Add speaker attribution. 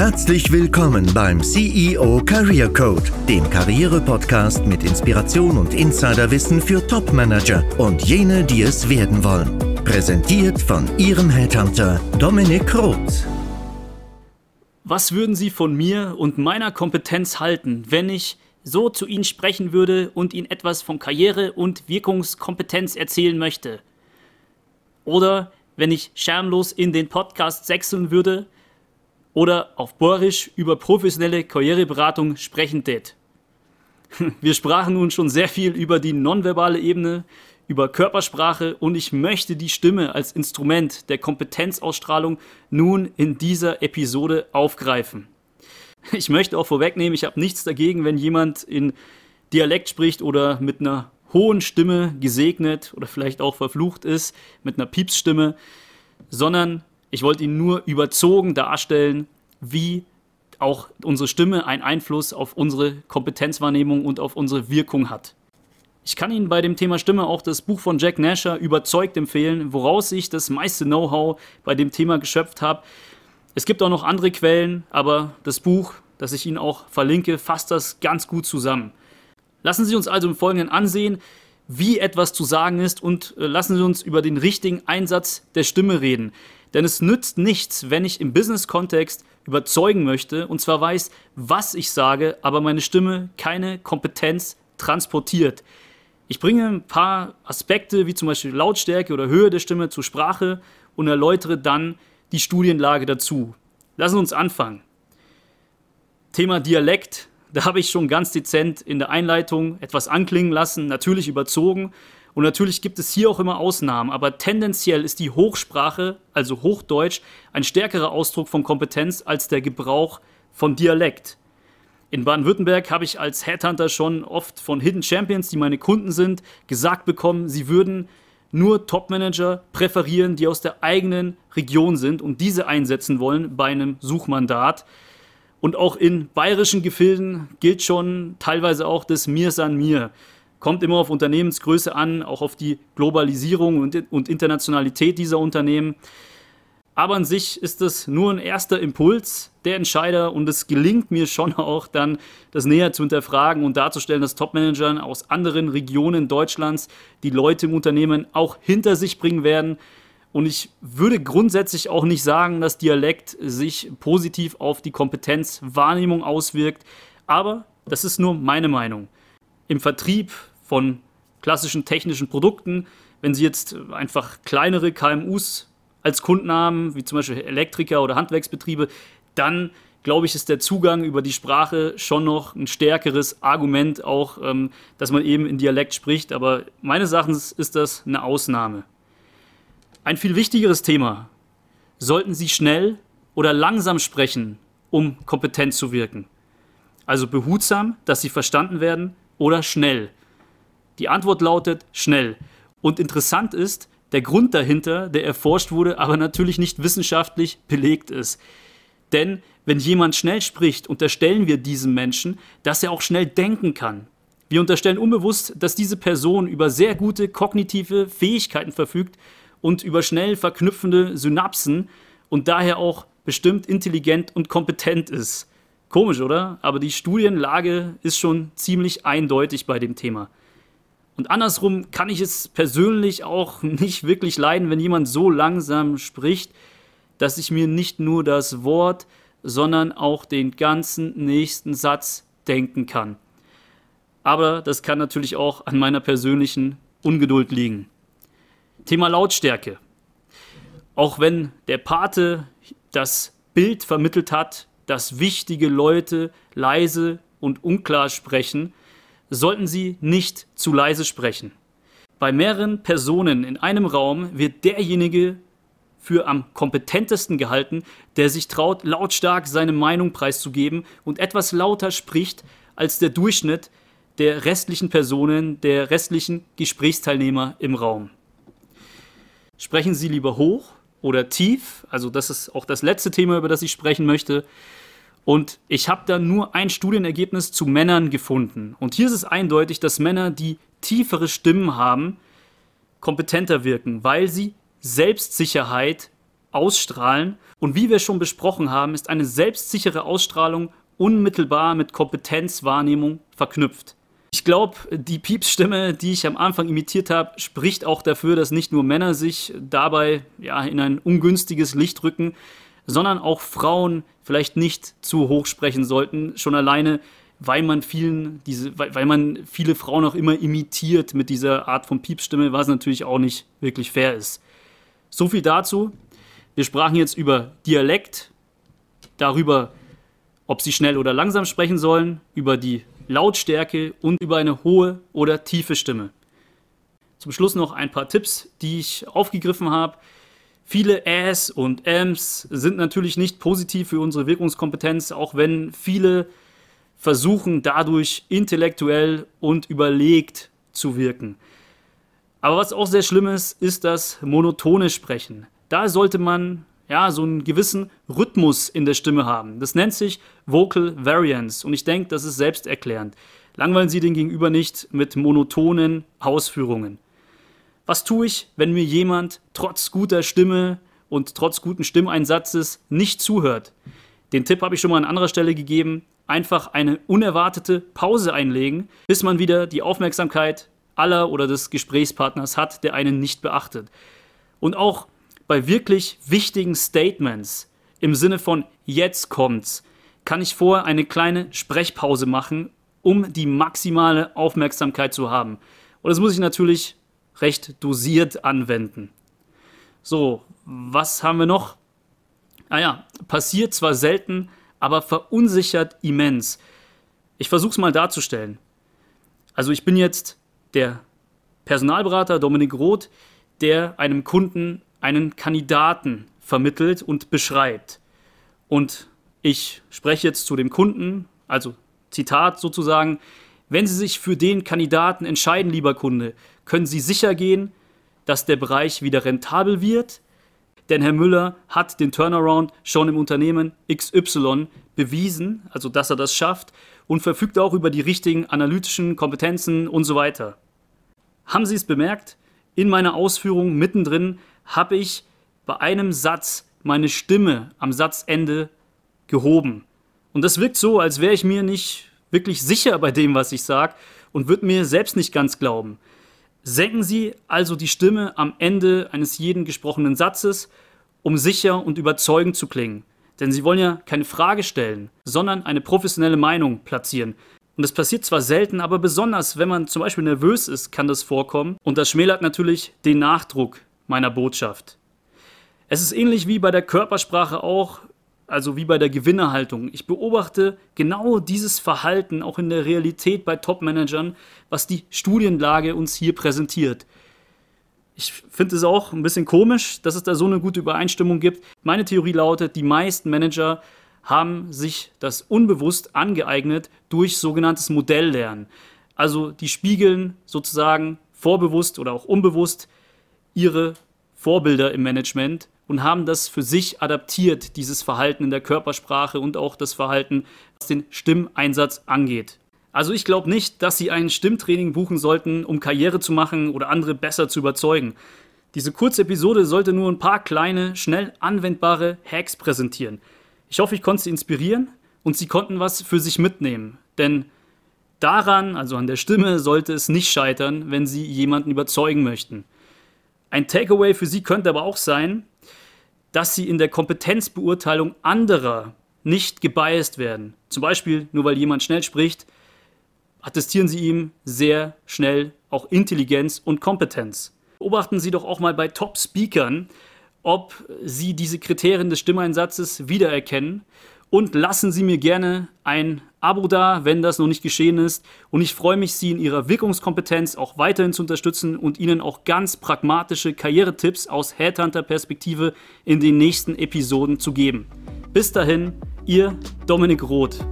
Speaker 1: Herzlich willkommen beim CEO Career Code, dem Karriere-Podcast mit Inspiration und Insiderwissen für Top-Manager und jene, die es werden wollen. Präsentiert von Ihrem Headhunter Dominik Roth.
Speaker 2: Was würden Sie von mir und meiner Kompetenz halten, wenn ich so zu Ihnen sprechen würde und Ihnen etwas von Karriere und Wirkungskompetenz erzählen möchte? Oder wenn ich schamlos in den Podcast sechseln würde oder auf Borisch über professionelle Karriereberatung sprechen tät. Wir sprachen nun schon sehr viel über die nonverbale Ebene, über Körpersprache und ich möchte die Stimme als Instrument der Kompetenzausstrahlung nun in dieser Episode aufgreifen. Ich möchte auch vorwegnehmen, ich habe nichts dagegen, wenn jemand in Dialekt spricht oder mit einer hohen Stimme gesegnet oder vielleicht auch verflucht ist, mit einer Piepsstimme, sondern ich wollte ihn nur überzogen darstellen, wie auch unsere Stimme einen Einfluss auf unsere Kompetenzwahrnehmung und auf unsere Wirkung hat. Ich kann Ihnen bei dem Thema Stimme auch das Buch von Jack Nasher überzeugt empfehlen, woraus ich das meiste Know-how bei dem Thema geschöpft habe. Es gibt auch noch andere Quellen, aber das Buch, das ich Ihnen auch verlinke, fasst das ganz gut zusammen. Lassen Sie uns also im Folgenden ansehen, wie etwas zu sagen ist und äh, lassen Sie uns über den richtigen Einsatz der Stimme reden. Denn es nützt nichts, wenn ich im Business-Kontext überzeugen möchte und zwar weiß, was ich sage, aber meine Stimme keine Kompetenz transportiert. Ich bringe ein paar Aspekte wie zum Beispiel Lautstärke oder Höhe der Stimme zur Sprache und erläutere dann die Studienlage dazu. Lassen Sie uns anfangen. Thema Dialekt, da habe ich schon ganz dezent in der Einleitung etwas anklingen lassen, natürlich überzogen und natürlich gibt es hier auch immer Ausnahmen, aber tendenziell ist die Hochsprache, also Hochdeutsch, ein stärkerer Ausdruck von Kompetenz als der Gebrauch von Dialekt. In Baden-Württemberg habe ich als Headhunter schon oft von Hidden Champions, die meine Kunden sind, gesagt bekommen, sie würden nur Topmanager präferieren, die aus der eigenen Region sind und diese einsetzen wollen bei einem Suchmandat. Und auch in bayerischen Gefilden gilt schon teilweise auch das Mir san mir. Kommt immer auf Unternehmensgröße an, auch auf die Globalisierung und, und Internationalität dieser Unternehmen. Aber an sich ist es nur ein erster Impuls der Entscheider und es gelingt mir schon auch dann, das näher zu hinterfragen und darzustellen, dass Topmanagern aus anderen Regionen Deutschlands die Leute im Unternehmen auch hinter sich bringen werden. Und ich würde grundsätzlich auch nicht sagen, dass Dialekt sich positiv auf die Kompetenzwahrnehmung auswirkt. Aber das ist nur meine Meinung. Im Vertrieb von klassischen technischen Produkten. Wenn Sie jetzt einfach kleinere KMUs als Kunden haben, wie zum Beispiel Elektriker oder Handwerksbetriebe, dann glaube ich, ist der Zugang über die Sprache schon noch ein stärkeres Argument, auch ähm, dass man eben in Dialekt spricht. Aber meines Erachtens ist das eine Ausnahme. Ein viel wichtigeres Thema. Sollten Sie schnell oder langsam sprechen, um kompetent zu wirken? Also behutsam, dass Sie verstanden werden, oder schnell? Die Antwort lautet schnell. Und interessant ist, der Grund dahinter, der erforscht wurde, aber natürlich nicht wissenschaftlich belegt ist. Denn wenn jemand schnell spricht, unterstellen wir diesem Menschen, dass er auch schnell denken kann. Wir unterstellen unbewusst, dass diese Person über sehr gute kognitive Fähigkeiten verfügt und über schnell verknüpfende Synapsen und daher auch bestimmt intelligent und kompetent ist. Komisch, oder? Aber die Studienlage ist schon ziemlich eindeutig bei dem Thema. Und andersrum kann ich es persönlich auch nicht wirklich leiden, wenn jemand so langsam spricht, dass ich mir nicht nur das Wort, sondern auch den ganzen nächsten Satz denken kann. Aber das kann natürlich auch an meiner persönlichen Ungeduld liegen. Thema Lautstärke. Auch wenn der Pate das Bild vermittelt hat, dass wichtige Leute leise und unklar sprechen, sollten Sie nicht zu leise sprechen. Bei mehreren Personen in einem Raum wird derjenige für am kompetentesten gehalten, der sich traut, lautstark seine Meinung preiszugeben und etwas lauter spricht als der Durchschnitt der restlichen Personen, der restlichen Gesprächsteilnehmer im Raum. Sprechen Sie lieber hoch oder tief, also das ist auch das letzte Thema, über das ich sprechen möchte. Und ich habe da nur ein Studienergebnis zu Männern gefunden. Und hier ist es eindeutig, dass Männer, die tiefere Stimmen haben, kompetenter wirken, weil sie Selbstsicherheit ausstrahlen. Und wie wir schon besprochen haben, ist eine selbstsichere Ausstrahlung unmittelbar mit Kompetenzwahrnehmung verknüpft. Ich glaube, die Piepsstimme, die ich am Anfang imitiert habe, spricht auch dafür, dass nicht nur Männer sich dabei ja, in ein ungünstiges Licht rücken, sondern auch Frauen vielleicht nicht zu hoch sprechen sollten, schon alleine, weil man vielen diese, weil, weil man viele Frauen auch immer imitiert mit dieser Art von Piepsstimme, was natürlich auch nicht wirklich fair ist. So viel dazu. Wir sprachen jetzt über Dialekt, darüber, ob sie schnell oder langsam sprechen sollen, über die Lautstärke und über eine hohe oder tiefe Stimme. Zum Schluss noch ein paar Tipps, die ich aufgegriffen habe. Viele Äs und Ms sind natürlich nicht positiv für unsere Wirkungskompetenz, auch wenn viele versuchen dadurch intellektuell und überlegt zu wirken. Aber was auch sehr schlimm ist, ist das monotone Sprechen. Da sollte man ja, so einen gewissen Rhythmus in der Stimme haben. Das nennt sich Vocal Variance und ich denke, das ist selbsterklärend. Langweilen Sie den Gegenüber nicht mit monotonen Ausführungen. Was tue ich, wenn mir jemand trotz guter Stimme und trotz guten Stimmeinsatzes nicht zuhört? Den Tipp habe ich schon mal an anderer Stelle gegeben. Einfach eine unerwartete Pause einlegen, bis man wieder die Aufmerksamkeit aller oder des Gesprächspartners hat, der einen nicht beachtet. Und auch bei wirklich wichtigen Statements im Sinne von jetzt kommt's, kann ich vorher eine kleine Sprechpause machen, um die maximale Aufmerksamkeit zu haben. Und das muss ich natürlich recht dosiert anwenden. So, was haben wir noch? Ah passiert zwar selten, aber verunsichert immens. Ich versuche es mal darzustellen. Also ich bin jetzt der Personalberater Dominik Roth, der einem Kunden einen Kandidaten vermittelt und beschreibt. Und ich spreche jetzt zu dem Kunden, also Zitat sozusagen, wenn Sie sich für den Kandidaten entscheiden, lieber Kunde, können Sie sicher gehen, dass der Bereich wieder rentabel wird, denn Herr Müller hat den Turnaround schon im Unternehmen XY bewiesen, also dass er das schafft und verfügt auch über die richtigen analytischen Kompetenzen und so weiter. Haben Sie es bemerkt? In meiner Ausführung mittendrin habe ich bei einem Satz meine Stimme am Satzende gehoben. Und das wirkt so, als wäre ich mir nicht wirklich sicher bei dem, was ich sage und würde mir selbst nicht ganz glauben. Senken Sie also die Stimme am Ende eines jeden gesprochenen Satzes, um sicher und überzeugend zu klingen. Denn Sie wollen ja keine Frage stellen, sondern eine professionelle Meinung platzieren. Und das passiert zwar selten, aber besonders, wenn man zum Beispiel nervös ist, kann das vorkommen. Und das schmälert natürlich den Nachdruck, meiner Botschaft. Es ist ähnlich wie bei der Körpersprache auch, also wie bei der Gewinnerhaltung. Ich beobachte genau dieses Verhalten auch in der Realität bei Top-Managern, was die Studienlage uns hier präsentiert. Ich finde es auch ein bisschen komisch, dass es da so eine gute Übereinstimmung gibt. Meine Theorie lautet, die meisten Manager haben sich das unbewusst angeeignet durch sogenanntes Modelllernen. Also die spiegeln sozusagen vorbewusst oder auch unbewusst ihre Vorbilder im Management und haben das für sich adaptiert, dieses Verhalten in der Körpersprache und auch das Verhalten, was den Stimmeinsatz angeht. Also ich glaube nicht, dass Sie ein Stimmtraining buchen sollten, um Karriere zu machen oder andere besser zu überzeugen. Diese kurze Episode sollte nur ein paar kleine, schnell anwendbare Hacks präsentieren. Ich hoffe, ich konnte Sie inspirieren und Sie konnten was für sich mitnehmen. Denn daran, also an der Stimme, sollte es nicht scheitern, wenn Sie jemanden überzeugen möchten. Ein Takeaway für Sie könnte aber auch sein, dass Sie in der Kompetenzbeurteilung anderer nicht gebiased werden. Zum Beispiel, nur weil jemand schnell spricht, attestieren Sie ihm sehr schnell auch Intelligenz und Kompetenz. Beobachten Sie doch auch mal bei Top-Speakern, ob Sie diese Kriterien des Stimmeinsatzes wiedererkennen und lassen Sie mir gerne ein Abo da, wenn das noch nicht geschehen ist. Und ich freue mich, Sie in Ihrer Wirkungskompetenz auch weiterhin zu unterstützen und Ihnen auch ganz pragmatische Karrieretipps aus Headhunter-Perspektive in den nächsten Episoden zu geben. Bis dahin, Ihr Dominik Roth.